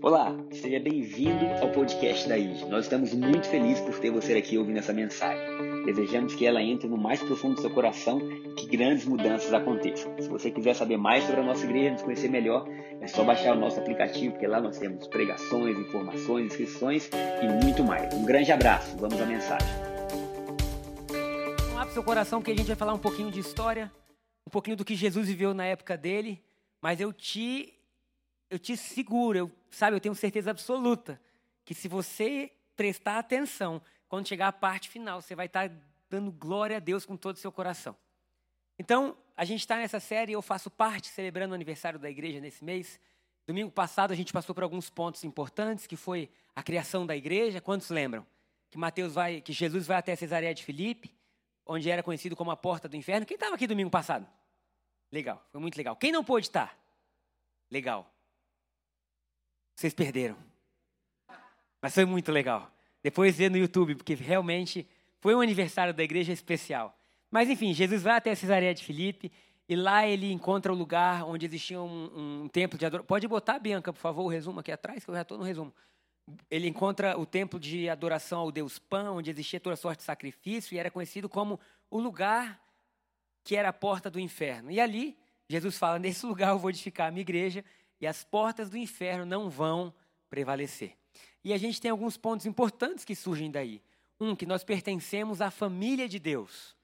Olá, seja bem-vindo ao podcast da IG. Nós estamos muito felizes por ter você aqui ouvindo essa mensagem. Desejamos que ela entre no mais profundo do seu coração e que grandes mudanças aconteçam. Se você quiser saber mais sobre a nossa igreja, nos conhecer melhor, é só baixar o nosso aplicativo, porque lá nós temos pregações, informações, inscrições e muito mais. Um grande abraço, vamos à mensagem. Vamos lá para o seu coração que a gente vai falar um pouquinho de história, um pouquinho do que Jesus viveu na época dele, mas eu te eu te seguro, eu, sabe, eu tenho certeza absoluta que se você prestar atenção, quando chegar a parte final, você vai estar dando glória a Deus com todo o seu coração. Então, a gente está nessa série, eu faço parte, celebrando o aniversário da igreja nesse mês. Domingo passado a gente passou por alguns pontos importantes, que foi a criação da igreja. Quantos lembram? Que Mateus vai, que Jesus vai até Cesareia de Filipe, onde era conhecido como a porta do inferno. Quem estava aqui domingo passado? Legal, foi muito legal. Quem não pôde estar? Legal. Vocês perderam. Mas foi muito legal. Depois vê no YouTube, porque realmente foi um aniversário da igreja especial. Mas enfim, Jesus vai até Cesareia de Filipe e lá ele encontra o lugar onde existia um, um templo de adoração. Pode botar, Bianca, por favor, o resumo aqui atrás, que eu já estou no resumo. Ele encontra o templo de adoração ao Deus Pan, onde existia toda sorte de sacrifício e era conhecido como o lugar que era a porta do inferno. E ali, Jesus fala: nesse lugar eu vou edificar a minha igreja e as portas do inferno não vão prevalecer. E a gente tem alguns pontos importantes que surgem daí. Um, que nós pertencemos à família de Deus.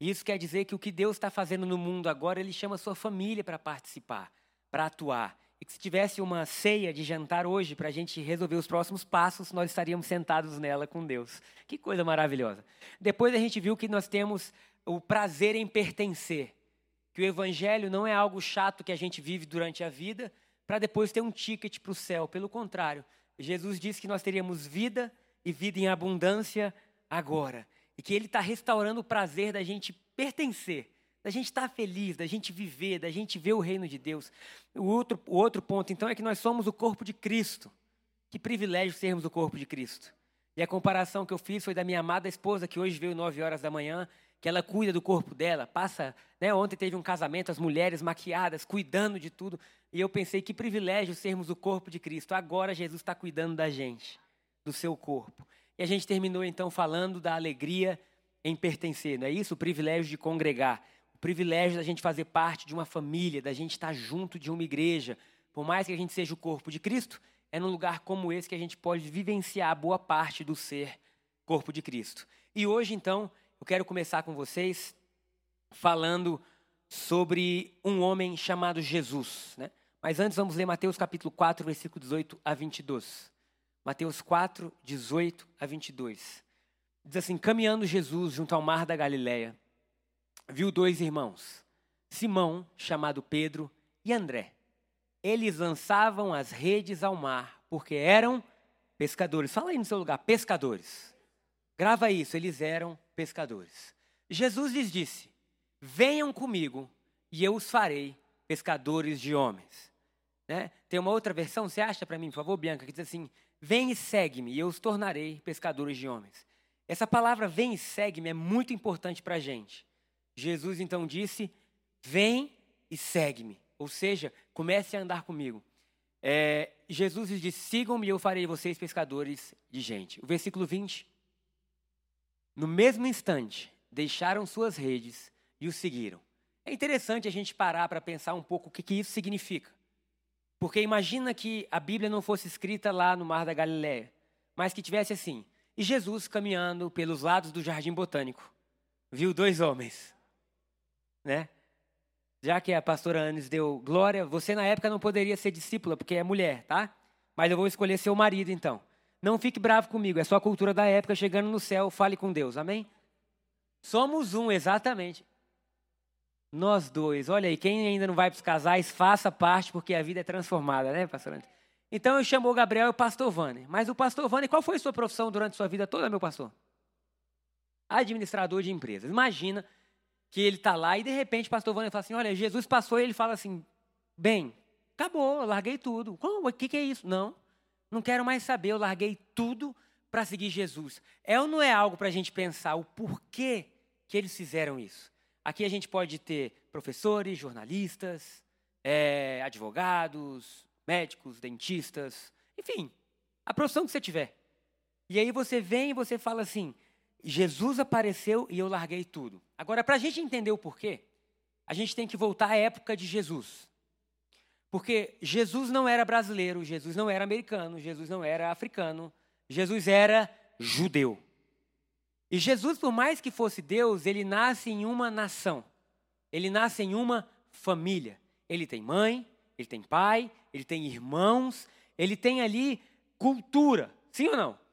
Isso quer dizer que o que Deus está fazendo no mundo agora, Ele chama a sua família para participar, para atuar. E que se tivesse uma ceia de jantar hoje para a gente resolver os próximos passos, nós estaríamos sentados nela com Deus. Que coisa maravilhosa. Depois a gente viu que nós temos o prazer em pertencer. Que o Evangelho não é algo chato que a gente vive durante a vida, para depois ter um ticket para o céu. Pelo contrário, Jesus disse que nós teríamos vida e vida em abundância agora. E que Ele está restaurando o prazer da gente pertencer, da gente estar tá feliz, da gente viver, da gente ver o reino de Deus. O outro, o outro ponto, então, é que nós somos o corpo de Cristo. Que privilégio sermos o corpo de Cristo. E a comparação que eu fiz foi da minha amada esposa, que hoje veio nove horas da manhã, que ela cuida do corpo dela, passa, né, ontem teve um casamento, as mulheres maquiadas, cuidando de tudo, e eu pensei que privilégio sermos o corpo de Cristo. Agora Jesus está cuidando da gente, do seu corpo. E a gente terminou então falando da alegria em pertencer, não é isso? O privilégio de congregar, o privilégio da gente fazer parte de uma família, da gente estar junto de uma igreja. Por mais que a gente seja o corpo de Cristo, é num lugar como esse que a gente pode vivenciar boa parte do ser corpo de Cristo. E hoje então eu quero começar com vocês falando sobre um homem chamado Jesus. Né? Mas antes vamos ler Mateus capítulo 4, versículo 18 a 22. Mateus 4, 18 a 22. Diz assim: Caminhando Jesus junto ao mar da Galileia, viu dois irmãos, Simão, chamado Pedro, e André. Eles lançavam as redes ao mar, porque eram pescadores. Fala aí no seu lugar, pescadores. Grava isso, eles eram pescadores. Jesus lhes disse: Venham comigo e eu os farei pescadores de homens. Né? Tem uma outra versão, você acha para mim, por favor, Bianca, que diz assim: Vem e segue-me e eu os tornarei pescadores de homens. Essa palavra vem e segue-me é muito importante para a gente. Jesus então disse: Vem e segue-me. Ou seja, comece a andar comigo. É, Jesus lhes disse: Sigam-me eu farei vocês pescadores de gente. O versículo 20 no mesmo instante, deixaram suas redes e o seguiram. É interessante a gente parar para pensar um pouco o que, que isso significa. Porque imagina que a Bíblia não fosse escrita lá no Mar da Galiléia, mas que tivesse assim: e Jesus caminhando pelos lados do jardim botânico, viu dois homens, né? Já que a pastora Anis deu glória, você na época não poderia ser discípula, porque é mulher, tá? Mas eu vou escolher seu marido então. Não fique bravo comigo, é só a cultura da época. Chegando no céu, fale com Deus, amém? Somos um, exatamente. Nós dois. Olha aí, quem ainda não vai para os casais, faça parte, porque a vida é transformada, né, pastor Ante? Então eu chamo o Gabriel e o pastor Vane. Mas o pastor Vane, qual foi a sua profissão durante sua vida toda, meu pastor? Administrador de empresas. Imagina que ele está lá e de repente o pastor Vane fala assim: Olha, Jesus passou e ele fala assim: Bem, acabou, larguei tudo. Como? O que, que é isso? Não. Não quero mais saber, eu larguei tudo para seguir Jesus. É ou não é algo para a gente pensar o porquê que eles fizeram isso? Aqui a gente pode ter professores, jornalistas, é, advogados, médicos, dentistas, Enfim, a profissão que você tiver. E aí você vem e você fala assim: Jesus apareceu e eu larguei tudo. Agora, para a gente entender o porquê, a gente tem que voltar à época de Jesus. Porque Jesus não era brasileiro, Jesus não era americano, Jesus não era africano, Jesus era judeu. E Jesus, por mais que fosse Deus, ele nasce em uma nação. Ele nasce em uma família. Ele tem mãe, ele tem pai, ele tem irmãos, ele tem ali cultura. Sim ou não?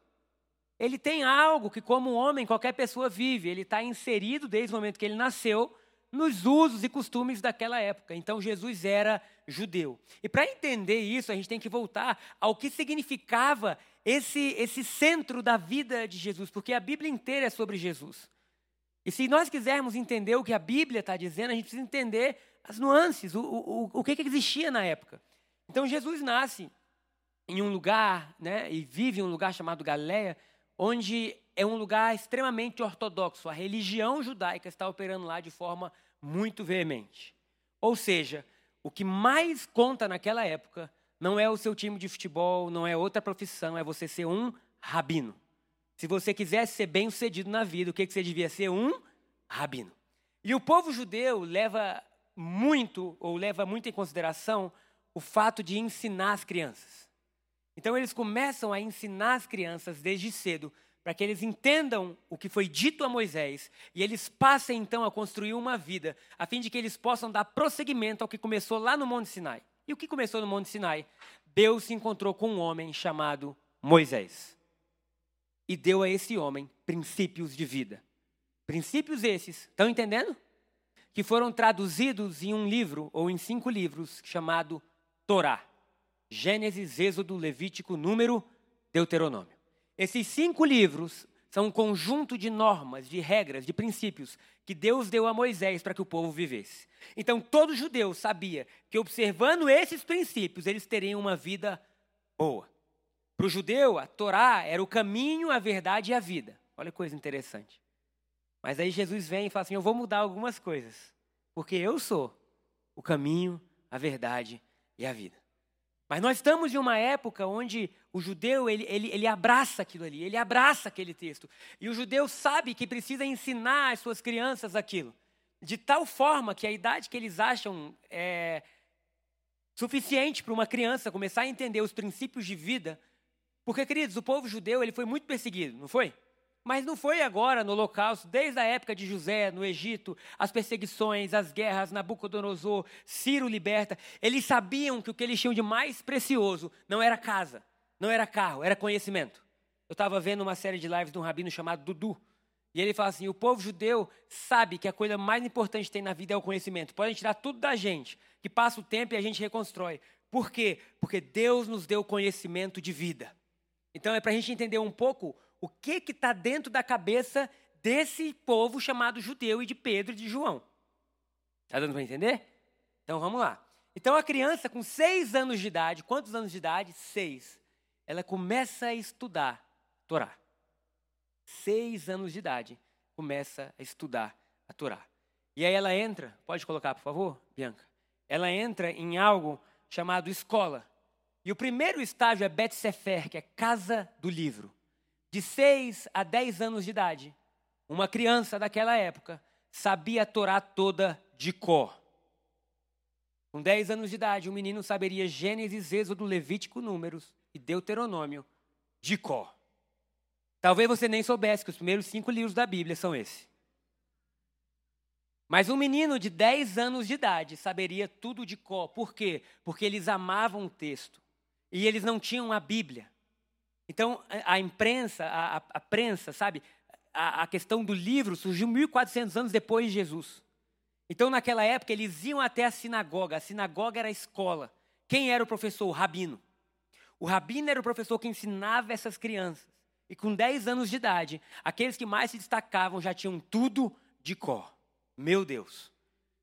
Ele tem algo que, como homem, qualquer pessoa vive. Ele está inserido desde o momento que ele nasceu nos usos e costumes daquela época. Então, Jesus era judeu. E para entender isso, a gente tem que voltar ao que significava esse, esse centro da vida de Jesus, porque a Bíblia inteira é sobre Jesus. E se nós quisermos entender o que a Bíblia está dizendo, a gente precisa entender as nuances, o, o, o que, que existia na época. Então, Jesus nasce em um lugar, né, e vive em um lugar chamado Galileia, onde é um lugar extremamente ortodoxo. A religião judaica está operando lá de forma muito veemente. Ou seja, o que mais conta naquela época não é o seu time de futebol, não é outra profissão, é você ser um rabino. Se você quisesse ser bem sucedido na vida, o que, que você devia ser? Um rabino. E o povo judeu leva muito, ou leva muito em consideração, o fato de ensinar as crianças. Então eles começam a ensinar as crianças desde cedo, para que eles entendam o que foi dito a Moisés e eles passem então a construir uma vida, a fim de que eles possam dar prosseguimento ao que começou lá no Monte Sinai. E o que começou no Monte Sinai? Deus se encontrou com um homem chamado Moisés e deu a esse homem princípios de vida. Princípios esses, estão entendendo? Que foram traduzidos em um livro ou em cinco livros chamado Torá. Gênesis, Êxodo, Levítico, Número, Deuteronômio. Esses cinco livros são um conjunto de normas, de regras, de princípios que Deus deu a Moisés para que o povo vivesse. Então todo judeu sabia que observando esses princípios eles teriam uma vida boa. Para o judeu, a Torá era o caminho, a verdade e a vida. Olha que coisa interessante. Mas aí Jesus vem e fala assim: Eu vou mudar algumas coisas, porque eu sou o caminho, a verdade e a vida. Mas nós estamos em uma época onde o judeu ele, ele, ele abraça aquilo ali, ele abraça aquele texto. E o judeu sabe que precisa ensinar as suas crianças aquilo. De tal forma que a idade que eles acham é suficiente para uma criança começar a entender os princípios de vida. Porque, queridos, o povo judeu ele foi muito perseguido, não foi? Mas não foi agora no Holocausto, desde a época de José, no Egito, as perseguições, as guerras, Nabucodonosor, Ciro liberta. Eles sabiam que o que eles tinham de mais precioso não era casa, não era carro, era conhecimento. Eu estava vendo uma série de lives de um rabino chamado Dudu. E ele fala assim: o povo judeu sabe que a coisa mais importante que tem na vida é o conhecimento. Podem tirar tudo da gente, que passa o tempo e a gente reconstrói. Por quê? Porque Deus nos deu conhecimento de vida. Então é para a gente entender um pouco o que está dentro da cabeça desse povo chamado judeu e de Pedro e de João. Está dando para entender? Então vamos lá. Então a criança com seis anos de idade, quantos anos de idade? Seis. Ela começa a estudar Torá. Seis anos de idade, começa a estudar a Torá. E aí ela entra, pode colocar, por favor, Bianca? Ela entra em algo chamado escola. E o primeiro estágio é Bet Sefer, que é casa do livro de 6 a 10 anos de idade, uma criança daquela época sabia a Torá toda de cor. Com 10 anos de idade, um menino saberia Gênesis, Êxodo, Levítico, Números e Deuteronômio de cor. Talvez você nem soubesse que os primeiros cinco livros da Bíblia são esses. Mas um menino de 10 anos de idade saberia tudo de cor. Por quê? Porque eles amavam o texto. E eles não tinham a Bíblia. Então, a imprensa, a, a, prensa, sabe? A, a, questão do livro surgiu 1.400 anos depois de Jesus. Então, naquela época, eles iam até a sinagoga. A sinagoga era a escola. Quem era o professor? O rabino. O rabino era o professor que ensinava essas crianças. E com 10 anos de idade, aqueles que mais se destacavam já tinham tudo de cor. Meu Deus.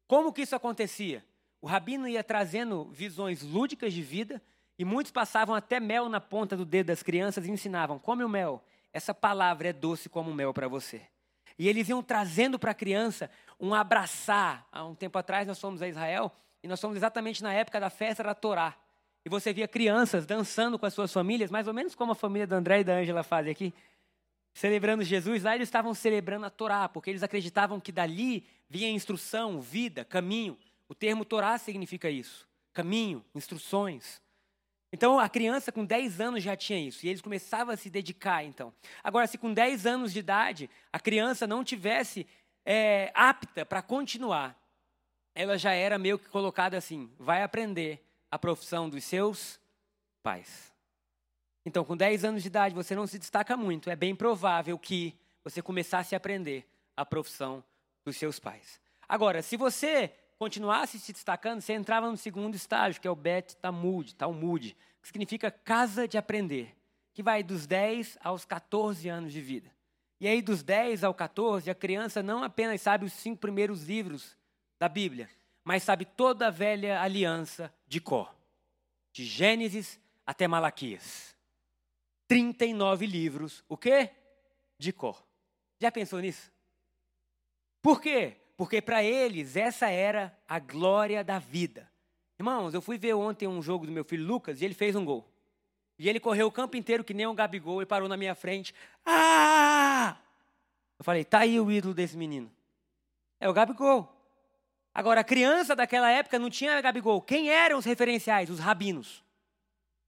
Como que isso acontecia? O rabino ia trazendo visões lúdicas de vida e muitos passavam até mel na ponta do dedo das crianças e ensinavam: come o mel, essa palavra é doce como mel para você. E eles iam trazendo para a criança um abraçar. Há um tempo atrás nós fomos a Israel e nós fomos exatamente na época da festa da Torá. e você via crianças dançando com as suas famílias, mais ou menos como a família da André e da Ângela fazem aqui, celebrando Jesus, lá eles estavam celebrando a Torá, porque eles acreditavam que dali vinha instrução, vida, caminho. O termo Torá significa isso: caminho, instruções. Então a criança com 10 anos já tinha isso, e eles começavam a se dedicar então. Agora, se com 10 anos de idade a criança não tivesse é, apta para continuar, ela já era meio que colocada assim: vai aprender a profissão dos seus pais. Então, com 10 anos de idade, você não se destaca muito. É bem provável que você começasse a aprender a profissão dos seus pais. Agora, se você continuasse se destacando, você entrava no segundo estágio, que é o Bet Talmud, Talmud, que significa casa de aprender, que vai dos 10 aos 14 anos de vida. E aí, dos 10 ao 14, a criança não apenas sabe os cinco primeiros livros da Bíblia, mas sabe toda a velha aliança de Có, de Gênesis até Malaquias. 39 livros, o quê? De Có. Já pensou nisso? Por quê? Porque para eles essa era a glória da vida. Irmãos, eu fui ver ontem um jogo do meu filho Lucas e ele fez um gol. E ele correu o campo inteiro que nem um Gabigol e parou na minha frente. Ah! Eu falei, tá aí o ídolo desse menino. É o Gabigol. Agora, a criança daquela época não tinha Gabigol. Quem eram os referenciais? Os rabinos.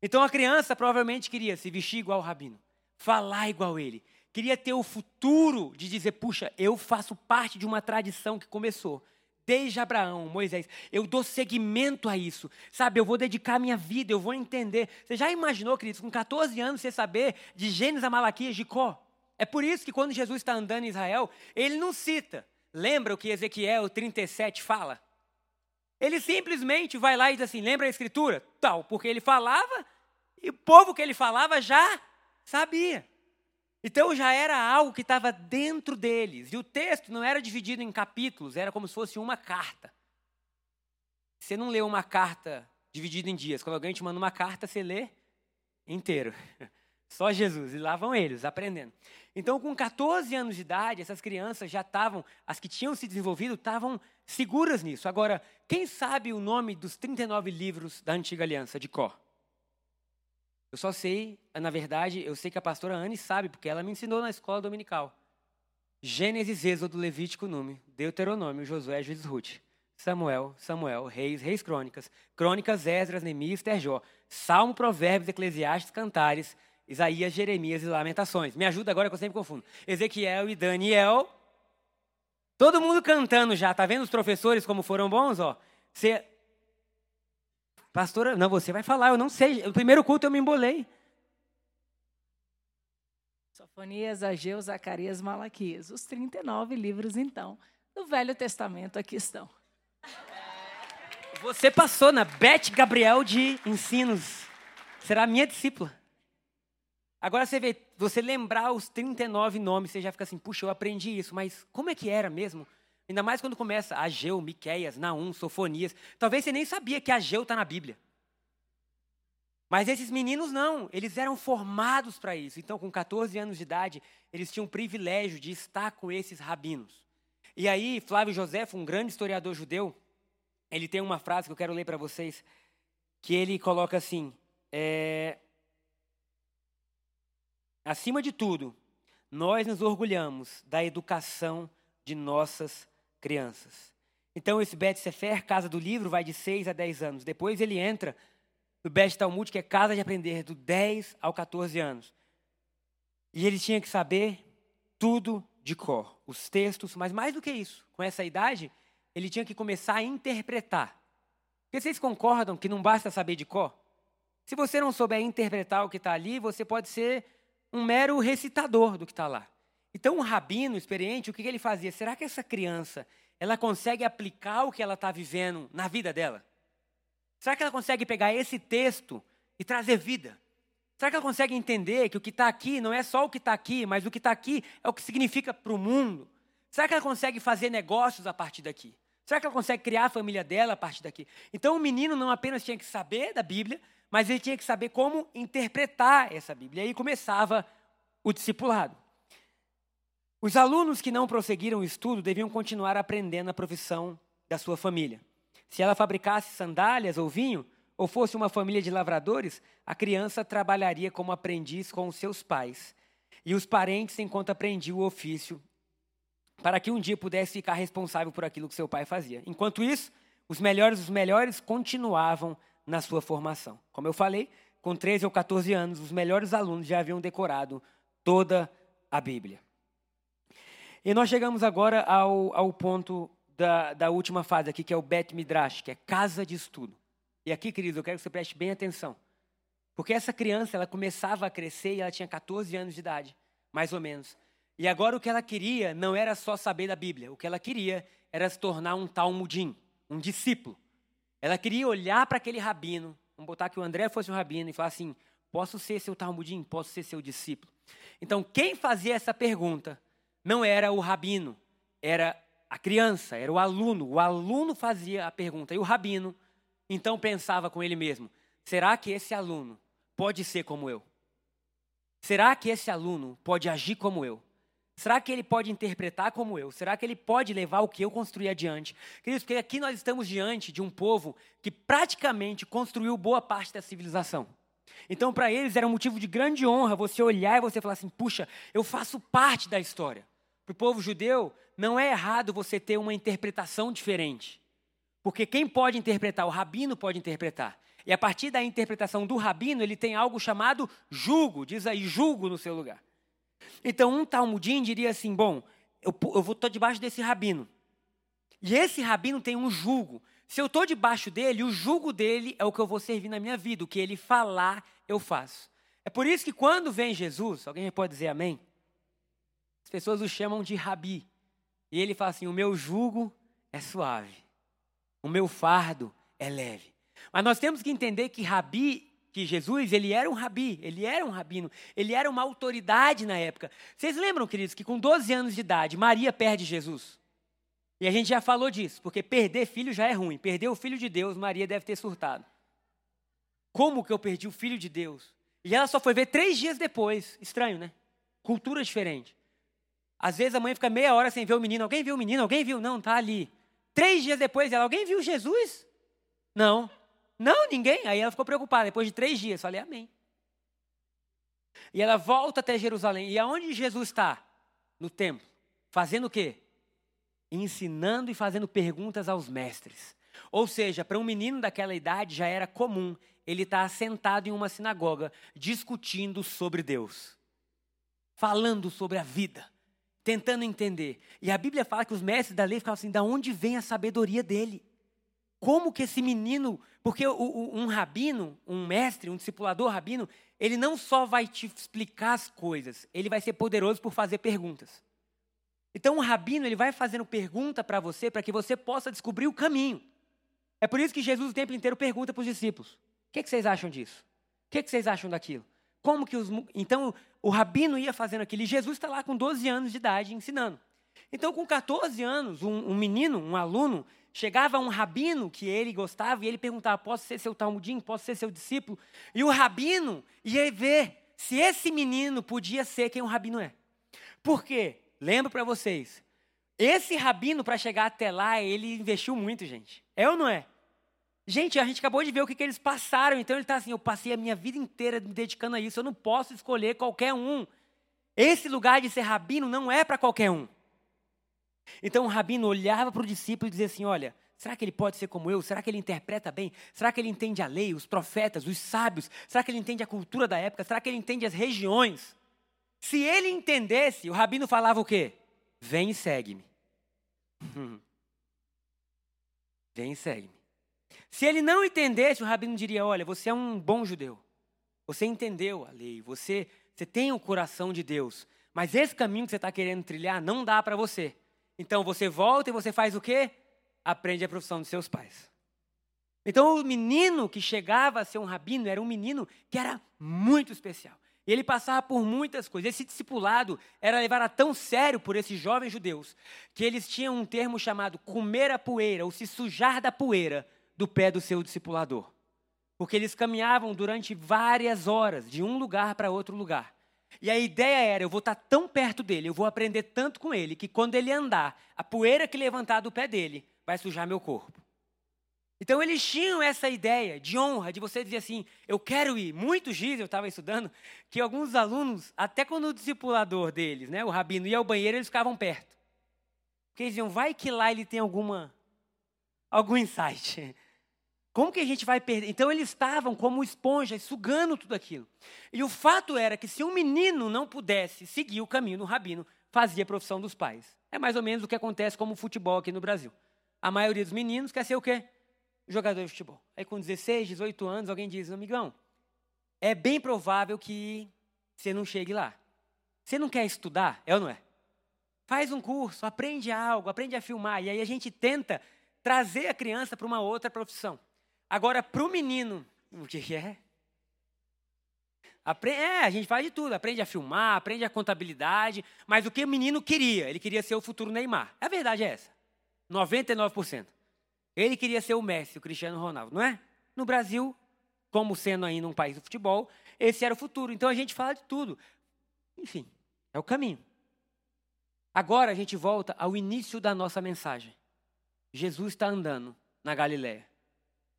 Então a criança provavelmente queria se vestir igual o rabino, falar igual ele. Queria ter o futuro de dizer: puxa, eu faço parte de uma tradição que começou desde Abraão, Moisés. Eu dou seguimento a isso, sabe? Eu vou dedicar minha vida, eu vou entender. Você já imaginou, queridos, com 14 anos você saber de Gênesis a Malaquias de Có? É por isso que quando Jesus está andando em Israel, ele não cita Lembra o que Ezequiel 37 fala? Ele simplesmente vai lá e diz assim: lembra a escritura? Tal, porque ele falava e o povo que ele falava já sabia. Então já era algo que estava dentro deles. E o texto não era dividido em capítulos, era como se fosse uma carta. Você não lê uma carta dividida em dias. Quando alguém te manda uma carta, você lê inteiro. Só Jesus, e lá vão eles, aprendendo. Então, com 14 anos de idade, essas crianças já estavam, as que tinham se desenvolvido, estavam seguras nisso. Agora, quem sabe o nome dos 39 livros da Antiga Aliança, de Có? Eu só sei, na verdade, eu sei que a pastora Anne sabe, porque ela me ensinou na escola dominical. Gênesis, Êxodo, Levítico, Número, Deuteronômio, Josué, Juízes, Ruth. Samuel, Samuel, Reis, Reis Crônicas, Crônicas, Esdras, Neemias, Terjó, Salmo, Provérbios, Eclesiastes, Cantares, Isaías, Jeremias e Lamentações. Me ajuda agora que eu sempre confundo. Ezequiel e Daniel. Todo mundo cantando já, tá vendo os professores como foram bons, ó? Você Pastora, não, você vai falar, eu não sei. O primeiro culto eu me embolei. Sofonias, Ageu, Zacarias, Malaquias. Os 39 livros, então, do Velho Testamento aqui estão. Você passou na Beth Gabriel de Ensinos. Será minha discípula. Agora você vê, você lembrar os 39 nomes, você já fica assim, puxa, eu aprendi isso, mas como é que era mesmo? Ainda mais quando começa Ageu, Miqueias, Naum, Sofonias. Talvez você nem sabia que Ageu está na Bíblia. Mas esses meninos não, eles eram formados para isso. Então, com 14 anos de idade, eles tinham o privilégio de estar com esses rabinos. E aí, Flávio José, um grande historiador judeu, ele tem uma frase que eu quero ler para vocês, que ele coloca assim: é, Acima de tudo, nós nos orgulhamos da educação de nossas crianças. Então, esse Bet Sefer, Casa do Livro, vai de 6 a 10 anos. Depois ele entra no Bet Talmud, que é Casa de Aprender, do 10 ao 14 anos. E ele tinha que saber tudo de cor, os textos, mas mais do que isso, com essa idade, ele tinha que começar a interpretar. Porque vocês concordam que não basta saber de cor? Se você não souber interpretar o que está ali, você pode ser um mero recitador do que está lá. Então, um rabino experiente, o que ele fazia? Será que essa criança ela consegue aplicar o que ela está vivendo na vida dela? Será que ela consegue pegar esse texto e trazer vida? Será que ela consegue entender que o que está aqui não é só o que está aqui, mas o que está aqui é o que significa para o mundo? Será que ela consegue fazer negócios a partir daqui? Será que ela consegue criar a família dela a partir daqui? Então, o menino não apenas tinha que saber da Bíblia, mas ele tinha que saber como interpretar essa Bíblia. E aí começava o discipulado. Os alunos que não prosseguiram o estudo deviam continuar aprendendo a profissão da sua família. Se ela fabricasse sandálias ou vinho, ou fosse uma família de lavradores, a criança trabalharia como aprendiz com os seus pais. E os parentes, enquanto aprendiam o ofício, para que um dia pudesse ficar responsável por aquilo que seu pai fazia. Enquanto isso, os melhores dos melhores continuavam na sua formação. Como eu falei, com 13 ou 14 anos, os melhores alunos já haviam decorado toda a Bíblia. E nós chegamos agora ao, ao ponto da, da última fase aqui, que é o Bet Midrash, que é casa de estudo. E aqui, querido, eu quero que você preste bem atenção. Porque essa criança, ela começava a crescer e ela tinha 14 anos de idade, mais ou menos. E agora o que ela queria não era só saber da Bíblia, o que ela queria era se tornar um talmudim, um discípulo. Ela queria olhar para aquele rabino, vamos botar que o André fosse um rabino e falar assim: posso ser seu talmudim, posso ser seu discípulo. Então, quem fazia essa pergunta não era o rabino, era a criança, era o aluno. O aluno fazia a pergunta e o rabino então pensava com ele mesmo: será que esse aluno pode ser como eu? Será que esse aluno pode agir como eu? Será que ele pode interpretar como eu? Será que ele pode levar o que eu construí adiante? Queridos, porque aqui nós estamos diante de um povo que praticamente construiu boa parte da civilização. Então, para eles era um motivo de grande honra você olhar e você falar assim: puxa, eu faço parte da história. Para o povo judeu, não é errado você ter uma interpretação diferente. Porque quem pode interpretar? O rabino pode interpretar. E a partir da interpretação do rabino, ele tem algo chamado julgo. Diz aí, julgo no seu lugar. Então, um talmudim diria assim: bom, eu estou debaixo desse rabino. E esse rabino tem um julgo. Se eu estou debaixo dele, o julgo dele é o que eu vou servir na minha vida. O que ele falar, eu faço. É por isso que quando vem Jesus, alguém pode dizer amém? As pessoas o chamam de rabi. E ele fala assim: o meu jugo é suave. O meu fardo é leve. Mas nós temos que entender que Rabi, que Jesus, ele era um rabi, ele era um rabino, ele era uma autoridade na época. Vocês lembram, queridos, que com 12 anos de idade, Maria perde Jesus? E a gente já falou disso, porque perder filho já é ruim. Perder o filho de Deus, Maria deve ter surtado. Como que eu perdi o filho de Deus? E ela só foi ver três dias depois. Estranho, né? Cultura diferente. Às vezes a mãe fica meia hora sem ver o menino. Alguém viu o menino? Alguém viu? Não, tá ali. Três dias depois, ela, alguém viu Jesus? Não. Não, ninguém. Aí ela ficou preocupada. Depois de três dias, falei, amém. E ela volta até Jerusalém. E aonde Jesus está? No templo. Fazendo o quê? Ensinando e fazendo perguntas aos mestres. Ou seja, para um menino daquela idade já era comum ele estar tá sentado em uma sinagoga discutindo sobre Deus, falando sobre a vida, tentando entender. E a Bíblia fala que os mestres da lei ficavam assim: da onde vem a sabedoria dele? Como que esse menino. Porque o, o, um rabino, um mestre, um discipulador rabino, ele não só vai te explicar as coisas, ele vai ser poderoso por fazer perguntas. Então, um rabino, ele vai fazendo pergunta para você, para que você possa descobrir o caminho. É por isso que Jesus o tempo inteiro pergunta para os discípulos: o que, que, vocês acham disso? O que, que vocês acham daquilo? Como que os. Então, o rabino ia fazendo aquilo e Jesus está lá com 12 anos de idade ensinando. Então, com 14 anos, um, um, menino, um aluno, chegava a um rabino que ele gostava e ele perguntava: Posso ser seu talmudim? Posso ser seu discípulo? E o rabino ia ver se esse menino podia ser quem o rabino é. Por quê? Lembro para vocês. Esse rabino, para chegar até lá, ele investiu muito, gente. É ou não é? Gente, a gente acabou de ver o que, que eles passaram, então ele está assim: eu passei a minha vida inteira me dedicando a isso, eu não posso escolher qualquer um. Esse lugar de ser rabino não é para qualquer um. Então o rabino olhava para o discípulo e dizia assim: Olha, será que ele pode ser como eu? Será que ele interpreta bem? Será que ele entende a lei, os profetas, os sábios? Será que ele entende a cultura da época? Será que ele entende as regiões? Se ele entendesse, o rabino falava o quê? Vem e segue-me. Vem e segue-me. Se ele não entendesse, o rabino diria: Olha, você é um bom judeu. Você entendeu a lei, você, você tem o coração de Deus. Mas esse caminho que você está querendo trilhar não dá para você. Então você volta e você faz o quê? Aprende a profissão dos seus pais. Então o menino que chegava a ser um rabino era um menino que era muito especial. E ele passava por muitas coisas. Esse discipulado era levado a tão sério por esses jovens judeus que eles tinham um termo chamado comer a poeira, ou se sujar da poeira do pé do seu discipulador. Porque eles caminhavam durante várias horas, de um lugar para outro lugar. E a ideia era: eu vou estar tão perto dele, eu vou aprender tanto com ele, que quando ele andar, a poeira que levantar do pé dele vai sujar meu corpo. Então eles tinham essa ideia de honra, de você dizer assim, eu quero ir. Muitos dizem, eu estava estudando, que alguns alunos, até quando o discipulador deles, né, o rabino, ia ao banheiro, eles ficavam perto. Porque eles diziam, vai que lá ele tem alguma, algum insight. Como que a gente vai perder? Então eles estavam como esponjas, sugando tudo aquilo. E o fato era que se um menino não pudesse seguir o caminho do rabino, fazia a profissão dos pais. É mais ou menos o que acontece como o futebol aqui no Brasil. A maioria dos meninos quer ser o quê? jogador de futebol. Aí com 16, 18 anos, alguém diz, amigão, é bem provável que você não chegue lá. Você não quer estudar, é ou não é? Faz um curso, aprende algo, aprende a filmar. E aí a gente tenta trazer a criança para uma outra profissão. Agora, para o menino, o que é? Aprende, é, a gente faz de tudo, aprende a filmar, aprende a contabilidade, mas o que o menino queria? Ele queria ser o futuro Neymar. A verdade é essa. 99%. Ele queria ser o Messi, o Cristiano Ronaldo, não é? No Brasil, como sendo ainda um país do futebol, esse era o futuro. Então a gente fala de tudo. Enfim, é o caminho. Agora a gente volta ao início da nossa mensagem. Jesus está andando na Galiléia.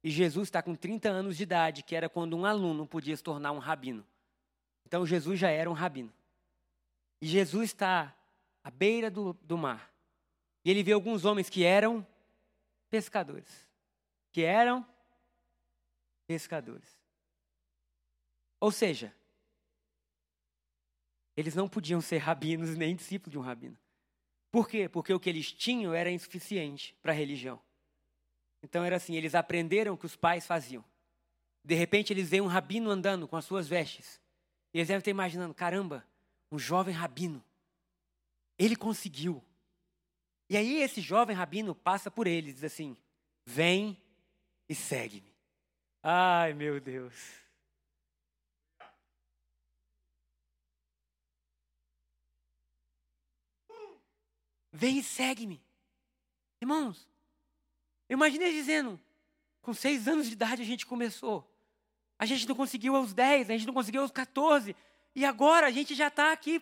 E Jesus está com 30 anos de idade, que era quando um aluno podia se tornar um rabino. Então Jesus já era um rabino. E Jesus está à beira do, do mar. E ele vê alguns homens que eram pescadores. Que eram pescadores. Ou seja, eles não podiam ser rabinos nem discípulos de um rabino. Por quê? Porque o que eles tinham era insuficiente para a religião. Então era assim, eles aprenderam o que os pais faziam. De repente eles veem um rabino andando com as suas vestes. E eles devem estar imaginando, caramba, um jovem rabino. Ele conseguiu. E aí esse jovem rabino passa por ele e diz assim: Vem e segue-me. Ai, meu Deus. Vem e segue-me. Irmãos, imagine dizendo, com seis anos de idade a gente começou. A gente não conseguiu aos dez, a gente não conseguiu aos 14. E agora a gente já está aqui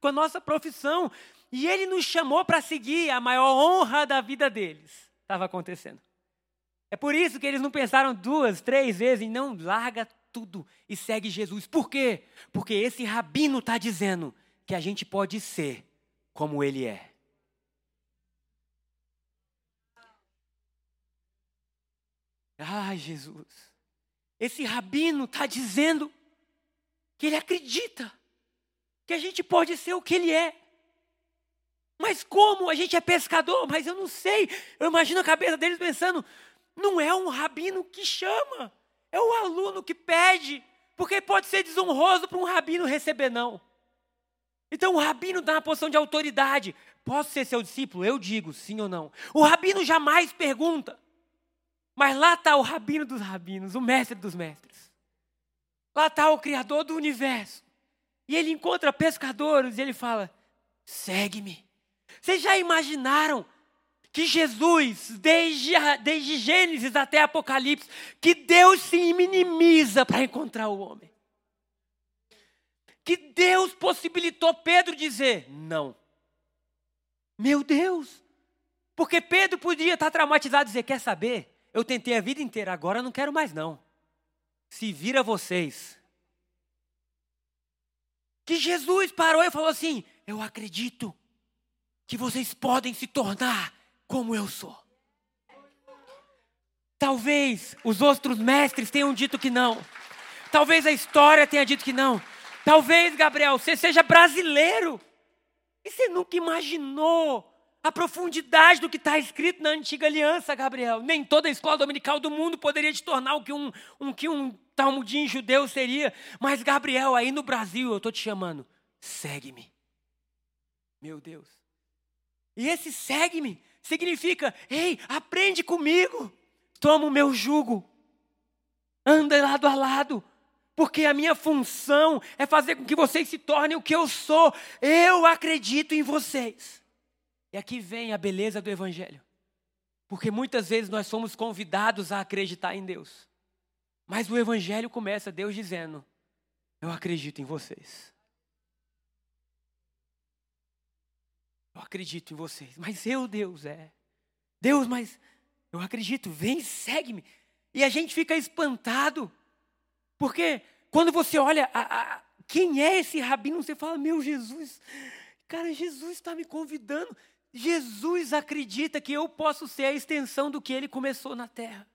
com a nossa profissão. E ele nos chamou para seguir a maior honra da vida deles. Estava acontecendo. É por isso que eles não pensaram duas, três vezes em não larga tudo e segue Jesus. Por quê? Porque esse rabino está dizendo que a gente pode ser como ele é. Ai, Jesus. Esse rabino está dizendo que ele acredita que a gente pode ser o que ele é. Mas como? A gente é pescador, mas eu não sei. Eu imagino a cabeça deles pensando: não é um rabino que chama, é o aluno que pede, porque pode ser desonroso para um rabino receber não. Então o rabino está na posição de autoridade. Posso ser seu discípulo? Eu digo sim ou não. O rabino jamais pergunta. Mas lá está o rabino dos rabinos, o mestre dos mestres. Lá está o criador do universo. E ele encontra pescadores e ele fala: segue-me. Vocês já imaginaram que Jesus, desde, desde Gênesis até Apocalipse, que Deus se minimiza para encontrar o homem? Que Deus possibilitou Pedro dizer não. Meu Deus! Porque Pedro podia estar traumatizado e dizer: Quer saber? Eu tentei a vida inteira, agora não quero mais não. Se vira vocês. Que Jesus parou e falou assim: Eu acredito que vocês podem se tornar como eu sou. Talvez os outros mestres tenham dito que não. Talvez a história tenha dito que não. Talvez, Gabriel, você seja brasileiro. E você nunca imaginou a profundidade do que está escrito na antiga aliança, Gabriel. Nem toda a escola dominical do mundo poderia te tornar o que um, um, que um talmudim judeu seria. Mas, Gabriel, aí no Brasil, eu estou te chamando. Segue-me. Meu Deus. E esse segue-me significa: ei, aprende comigo, toma o meu jugo, anda lado a lado, porque a minha função é fazer com que vocês se tornem o que eu sou. Eu acredito em vocês. E aqui vem a beleza do Evangelho, porque muitas vezes nós somos convidados a acreditar em Deus, mas o Evangelho começa Deus dizendo: Eu acredito em vocês. Eu acredito em vocês. Mas eu, Deus, é. Deus, mas Eu acredito, vem, segue-me. E a gente fica espantado, porque quando você olha a, a, quem é esse rabino, você fala: Meu Jesus, cara, Jesus está me convidando. Jesus acredita que eu posso ser a extensão do que ele começou na terra.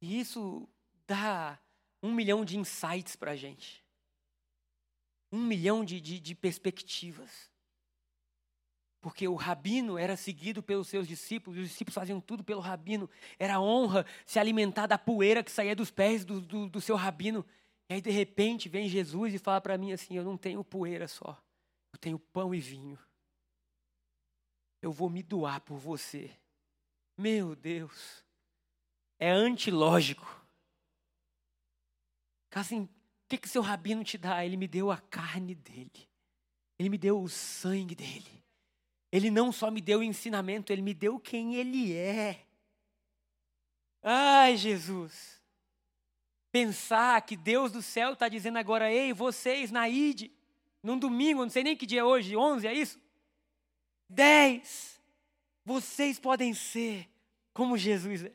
E isso dá um milhão de insights para a gente. Um milhão de, de, de perspectivas. Porque o rabino era seguido pelos seus discípulos, os discípulos faziam tudo pelo rabino. Era honra se alimentar da poeira que saía dos pés do, do, do seu rabino. E aí, de repente, vem Jesus e fala para mim assim: Eu não tenho poeira só, eu tenho pão e vinho. Eu vou me doar por você. Meu Deus, é antilógico. Assim, o que, que seu rabino te dá? Ele me deu a carne dele, ele me deu o sangue dele. Ele não só me deu o ensinamento, ele me deu quem ele é. Ai, Jesus. Pensar que Deus do céu está dizendo agora, ei, vocês na ID, num domingo, não sei nem que dia é hoje, 11, é isso? 10. Vocês podem ser como Jesus é.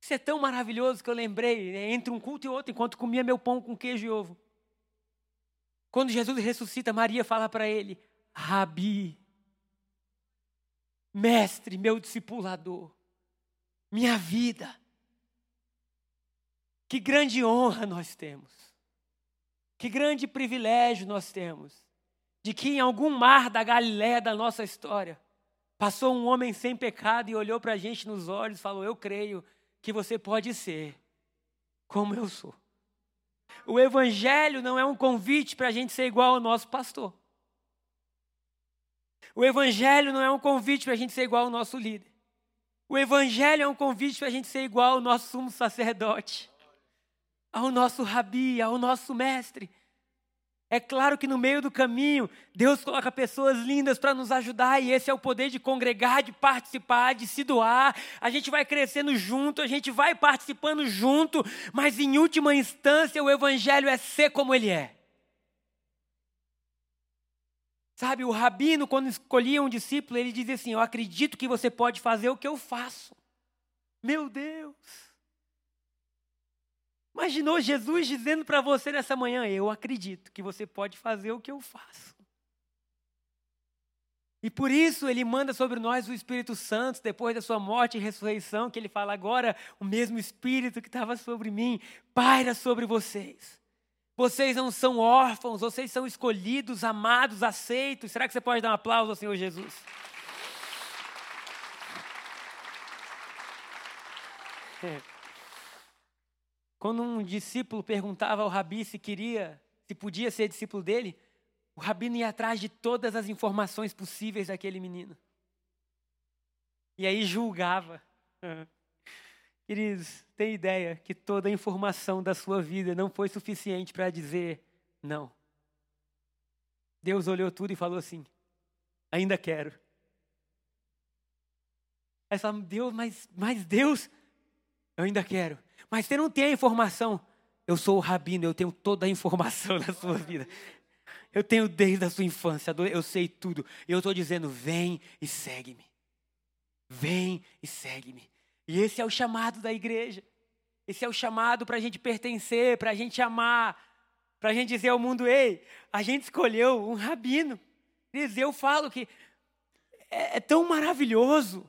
Isso é tão maravilhoso que eu lembrei, né, entre um culto e outro, enquanto comia meu pão com queijo e ovo. Quando Jesus ressuscita, Maria fala para ele: Rabi, mestre, meu discipulador, minha vida. Que grande honra nós temos. Que grande privilégio nós temos de que em algum mar da Galiléia da nossa história passou um homem sem pecado e olhou para a gente nos olhos e falou: Eu creio que você pode ser como eu sou. O Evangelho não é um convite para a gente ser igual ao nosso pastor. O Evangelho não é um convite para a gente ser igual ao nosso líder. O Evangelho é um convite para a gente ser igual ao nosso sumo sacerdote, ao nosso rabi, ao nosso mestre. É claro que no meio do caminho, Deus coloca pessoas lindas para nos ajudar, e esse é o poder de congregar, de participar, de se doar. A gente vai crescendo junto, a gente vai participando junto, mas em última instância, o Evangelho é ser como ele é. Sabe, o rabino, quando escolhia um discípulo, ele dizia assim: Eu acredito que você pode fazer o que eu faço. Meu Deus! Imaginou Jesus dizendo para você nessa manhã: Eu acredito que você pode fazer o que eu faço. E por isso ele manda sobre nós o Espírito Santo, depois da sua morte e ressurreição, que ele fala agora, o mesmo Espírito que estava sobre mim, paira sobre vocês. Vocês não são órfãos, vocês são escolhidos, amados, aceitos. Será que você pode dar um aplauso ao Senhor Jesus? É. Quando um discípulo perguntava ao rabi se queria, se podia ser discípulo dele, o rabino ia atrás de todas as informações possíveis daquele menino. E aí julgava. Queridos, tem ideia que toda a informação da sua vida não foi suficiente para dizer não. Deus olhou tudo e falou assim: ainda quero. Aí você fala, Deus, mas, mas Deus, eu ainda quero. Mas você não tem a informação. Eu sou o rabino, eu tenho toda a informação da sua vida. Eu tenho desde a sua infância, eu sei tudo. E eu estou dizendo: vem e segue-me. Vem e segue-me. E esse é o chamado da igreja. Esse é o chamado para a gente pertencer, para a gente amar, para a gente dizer ao mundo: ei, a gente escolheu um rabino. Eu falo que é, é tão maravilhoso.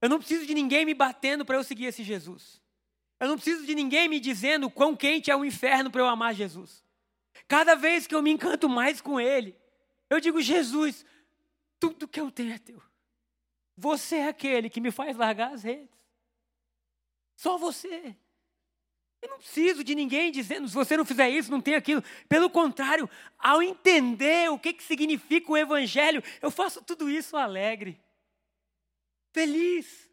Eu não preciso de ninguém me batendo para eu seguir esse Jesus. Eu não preciso de ninguém me dizendo quão quente é o inferno para eu amar Jesus. Cada vez que eu me encanto mais com Ele, eu digo: Jesus, tudo que eu tenho é teu. Você é aquele que me faz largar as redes. Só você. Eu não preciso de ninguém dizendo, se você não fizer isso, não tem aquilo. Pelo contrário, ao entender o que, que significa o Evangelho, eu faço tudo isso alegre, feliz.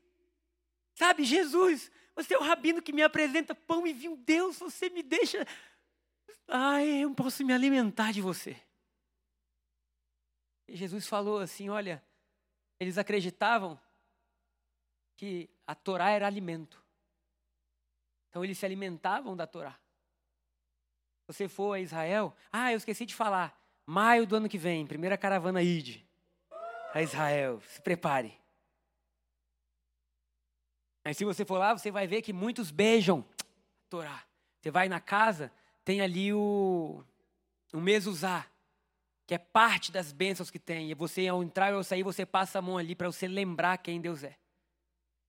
Sabe, Jesus, você é o rabino que me apresenta pão e vinho. Deus, você me deixa. Ai, eu posso me alimentar de você. E Jesus falou assim: olha, eles acreditavam que a Torá era alimento. Então eles se alimentavam da Torá. Você for a Israel, ah, eu esqueci de falar, maio do ano que vem, primeira caravana ID. a Israel. Se prepare. Mas se você for lá, você vai ver que muitos beijam a Torá. Você vai na casa, tem ali o, o mezuzá, que é parte das bênçãos que tem. E você, ao entrar ou sair, você passa a mão ali para você lembrar quem Deus é.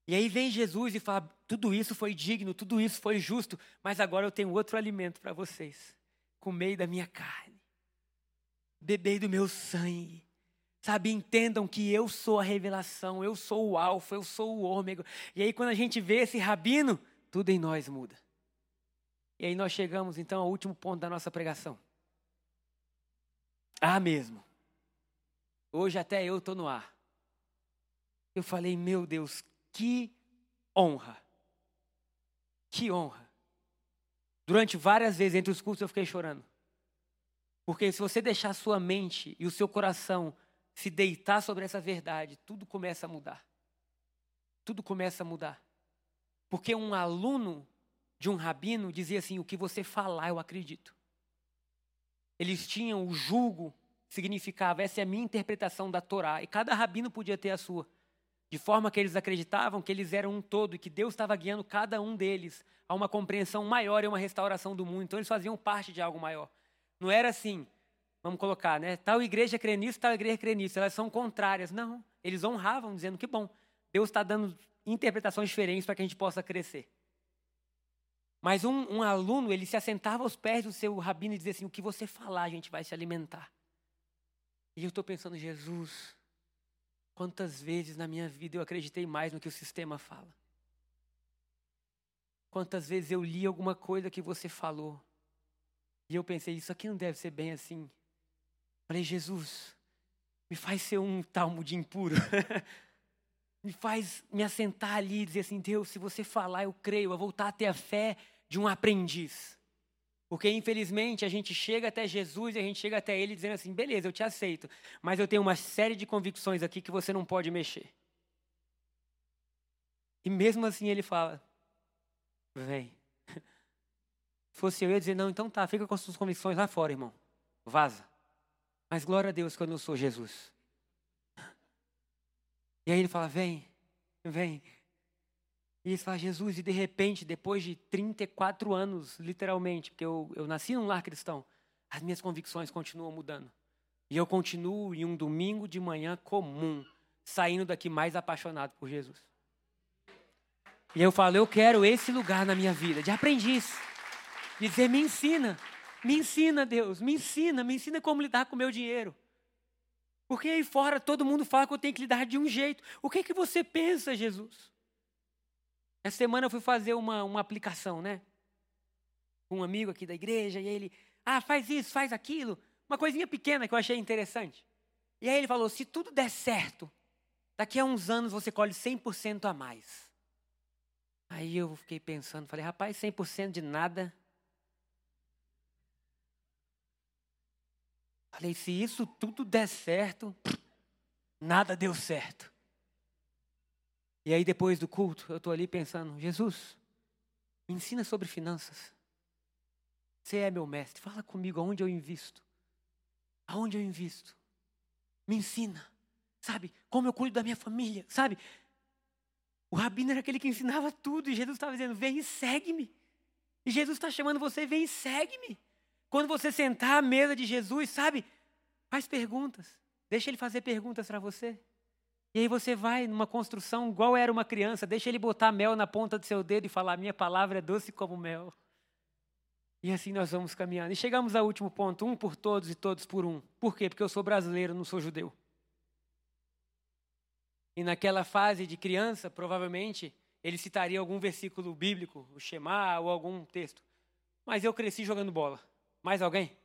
E aí vem Jesus e fala: tudo isso foi digno, tudo isso foi justo, mas agora eu tenho outro alimento para vocês. Comei da minha carne, bebei do meu sangue. Sabe, entendam que eu sou a revelação, eu sou o alfa, eu sou o ômega. E aí quando a gente vê esse rabino, tudo em nós muda. E aí nós chegamos então ao último ponto da nossa pregação. Ah, mesmo. Hoje até eu estou no ar. Eu falei, meu Deus, que honra. Que honra. Durante várias vezes entre os cultos eu fiquei chorando. Porque se você deixar sua mente e o seu coração se deitar sobre essa verdade, tudo começa a mudar. Tudo começa a mudar. Porque um aluno de um rabino dizia assim: o que você falar, eu acredito. Eles tinham o julgo, significava, essa é a minha interpretação da Torá, e cada rabino podia ter a sua. De forma que eles acreditavam que eles eram um todo e que Deus estava guiando cada um deles a uma compreensão maior e uma restauração do mundo. Então eles faziam parte de algo maior. Não era assim, vamos colocar, né? Tal igreja crê nisso, tal igreja crê nisso. Elas são contrárias. Não. Eles honravam, dizendo que bom. Deus está dando interpretações diferentes para que a gente possa crescer. Mas um, um, aluno, ele se assentava aos pés do seu rabino e dizia assim: o que você falar, a gente vai se alimentar. E eu estou pensando, Jesus, Quantas vezes na minha vida eu acreditei mais no que o sistema fala? Quantas vezes eu li alguma coisa que você falou e eu pensei, isso aqui não deve ser bem assim. Falei, Jesus, me faz ser um talmo impuro. me faz me assentar ali e dizer assim, Deus, se você falar, eu creio, eu voltar a ter a fé de um aprendiz. Porque, infelizmente, a gente chega até Jesus e a gente chega até Ele dizendo assim: beleza, eu te aceito, mas eu tenho uma série de convicções aqui que você não pode mexer. E mesmo assim Ele fala: vem. Se fosse eu, ia dizer: não, então tá, fica com as suas convicções lá fora, irmão. Vaza. Mas glória a Deus que eu sou Jesus. E aí ele fala: vem, vem. E eles falam, Jesus, e de repente, depois de 34 anos, literalmente, porque eu, eu nasci num lar cristão, as minhas convicções continuam mudando. E eu continuo em um domingo de manhã comum, saindo daqui mais apaixonado por Jesus. E eu falo, eu quero esse lugar na minha vida, de aprendiz. De dizer, me ensina, me ensina, Deus, me ensina, me ensina como lidar com o meu dinheiro. Porque aí fora todo mundo fala que eu tenho que lidar de um jeito. O que, é que você pensa, Jesus? Essa semana eu fui fazer uma, uma aplicação, né? Um amigo aqui da igreja, e ele, ah, faz isso, faz aquilo. Uma coisinha pequena que eu achei interessante. E aí ele falou: se tudo der certo, daqui a uns anos você colhe 100% a mais. Aí eu fiquei pensando, falei, rapaz, 100% de nada. Falei, se isso tudo der certo, nada deu certo. E aí, depois do culto, eu estou ali pensando: Jesus, me ensina sobre finanças. Você é meu mestre. Fala comigo aonde eu invisto. Aonde eu invisto. Me ensina. Sabe? Como eu cuido da minha família. Sabe? O rabino era aquele que ensinava tudo. E Jesus estava dizendo: vem e segue-me. E Jesus está chamando você: vem e segue-me. Quando você sentar à mesa de Jesus, sabe? Faz perguntas. Deixa ele fazer perguntas para você. E aí você vai numa construção igual era uma criança, deixa ele botar mel na ponta do seu dedo e falar: minha palavra é doce como mel. E assim nós vamos caminhando. E chegamos ao último ponto: um por todos e todos por um. Por quê? Porque eu sou brasileiro, não sou judeu. E naquela fase de criança, provavelmente, ele citaria algum versículo bíblico, o Shema ou algum texto. Mas eu cresci jogando bola. Mais alguém?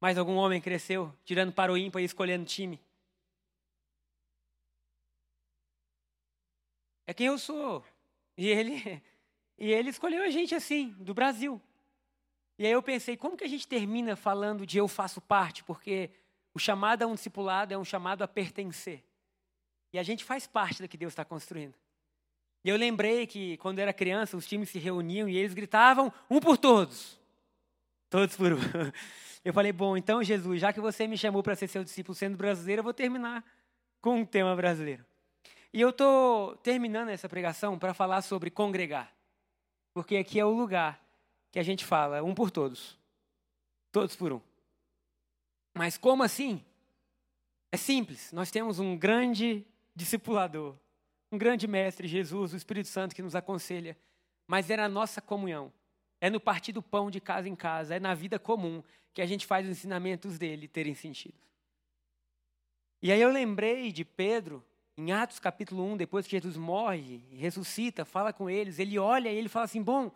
Mais algum homem cresceu tirando para o ímpar e escolhendo time? É quem eu sou. E ele, e ele escolheu a gente assim, do Brasil. E aí eu pensei, como que a gente termina falando de eu faço parte? Porque o chamado a um discipulado é um chamado a pertencer. E a gente faz parte do que Deus está construindo. E eu lembrei que quando era criança, os times se reuniam e eles gritavam um por todos. Todos por um. Eu falei, bom, então Jesus, já que você me chamou para ser seu discípulo sendo brasileiro, eu vou terminar com um tema brasileiro. E eu estou terminando essa pregação para falar sobre congregar. Porque aqui é o lugar que a gente fala um por todos. Todos por um. Mas como assim? É simples. Nós temos um grande discipulador, um grande mestre, Jesus, o Espírito Santo, que nos aconselha. Mas é na nossa comunhão, é no partir do pão de casa em casa, é na vida comum que a gente faz os ensinamentos dele terem sentido. E aí eu lembrei de Pedro, em Atos capítulo 1, depois que Jesus morre ressuscita, fala com eles, ele olha e ele fala assim: Bom,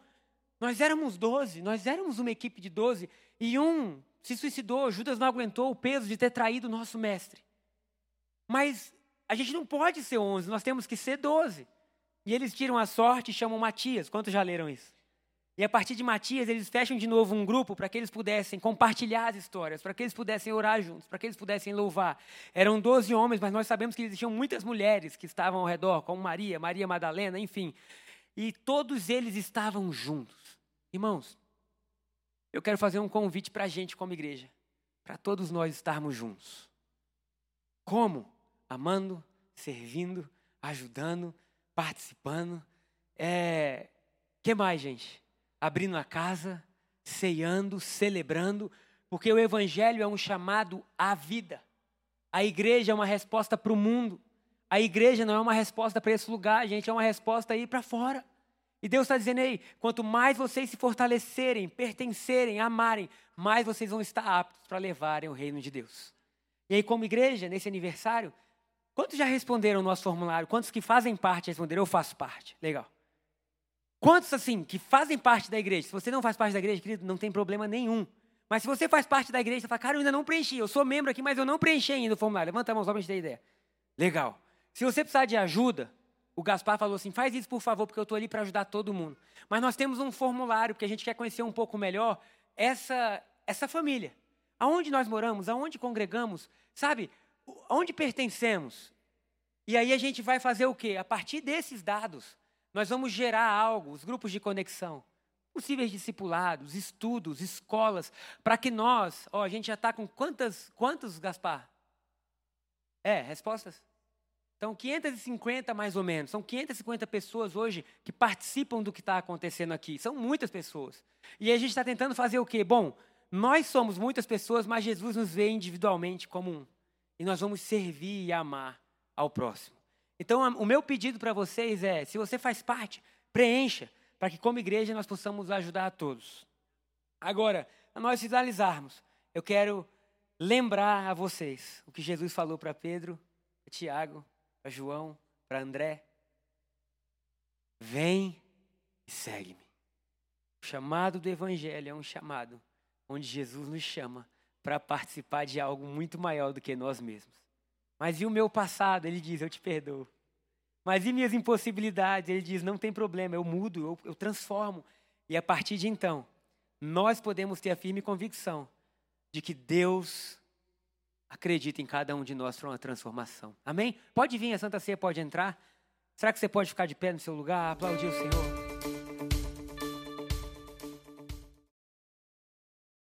nós éramos doze, nós éramos uma equipe de doze, e um se suicidou, Judas não aguentou o peso de ter traído o nosso mestre. Mas a gente não pode ser onze, nós temos que ser doze. E eles tiram a sorte e chamam Matias. Quantos já leram isso? E a partir de Matias, eles fecham de novo um grupo para que eles pudessem compartilhar as histórias, para que eles pudessem orar juntos, para que eles pudessem louvar. Eram 12 homens, mas nós sabemos que existiam muitas mulheres que estavam ao redor, como Maria, Maria Madalena, enfim. E todos eles estavam juntos. Irmãos, eu quero fazer um convite para a gente como igreja, para todos nós estarmos juntos. Como? Amando, servindo, ajudando, participando. É... que mais, gente? Abrindo a casa, ceando, celebrando, porque o Evangelho é um chamado à vida. A igreja é uma resposta para o mundo. A igreja não é uma resposta para esse lugar, gente, é uma resposta aí para fora. E Deus está dizendo aí: quanto mais vocês se fortalecerem, pertencerem, amarem, mais vocês vão estar aptos para levarem o reino de Deus. E aí, como igreja, nesse aniversário, quantos já responderam o nosso formulário? Quantos que fazem parte responderam? Eu faço parte. Legal. Quantos, assim, que fazem parte da igreja? Se você não faz parte da igreja, querido, não tem problema nenhum. Mas se você faz parte da igreja, você fala, cara, eu ainda não preenchi. Eu sou membro aqui, mas eu não preenchi ainda o formulário. Levanta a mão só para gente ter ideia. Legal. Se você precisar de ajuda, o Gaspar falou assim: faz isso por favor, porque eu estou ali para ajudar todo mundo. Mas nós temos um formulário, porque a gente quer conhecer um pouco melhor essa, essa família. Aonde nós moramos, aonde congregamos, sabe? Aonde pertencemos. E aí a gente vai fazer o quê? A partir desses dados, nós vamos gerar algo, os grupos de conexão, possíveis discipulados, estudos, escolas, para que nós, ó, a gente já está com quantas, quantos, Gaspar? É, respostas? Então, 550 mais ou menos. São 550 pessoas hoje que participam do que está acontecendo aqui. São muitas pessoas. E a gente está tentando fazer o quê? Bom, nós somos muitas pessoas, mas Jesus nos vê individualmente como um. E nós vamos servir e amar ao próximo. Então, o meu pedido para vocês é: se você faz parte, preencha, para que, como igreja, nós possamos ajudar a todos. Agora, para nós finalizarmos, eu quero lembrar a vocês o que Jesus falou para Pedro, para Tiago, para João, para André. Vem e segue-me. O chamado do Evangelho é um chamado onde Jesus nos chama para participar de algo muito maior do que nós mesmos. Mas e o meu passado? Ele diz: Eu te perdoo. Mas e minhas impossibilidades? Ele diz: Não tem problema, eu mudo, eu, eu transformo. E a partir de então, nós podemos ter a firme convicção de que Deus acredita em cada um de nós para uma transformação. Amém? Pode vir, a Santa Ceia pode entrar. Será que você pode ficar de pé no seu lugar, aplaudir o Senhor?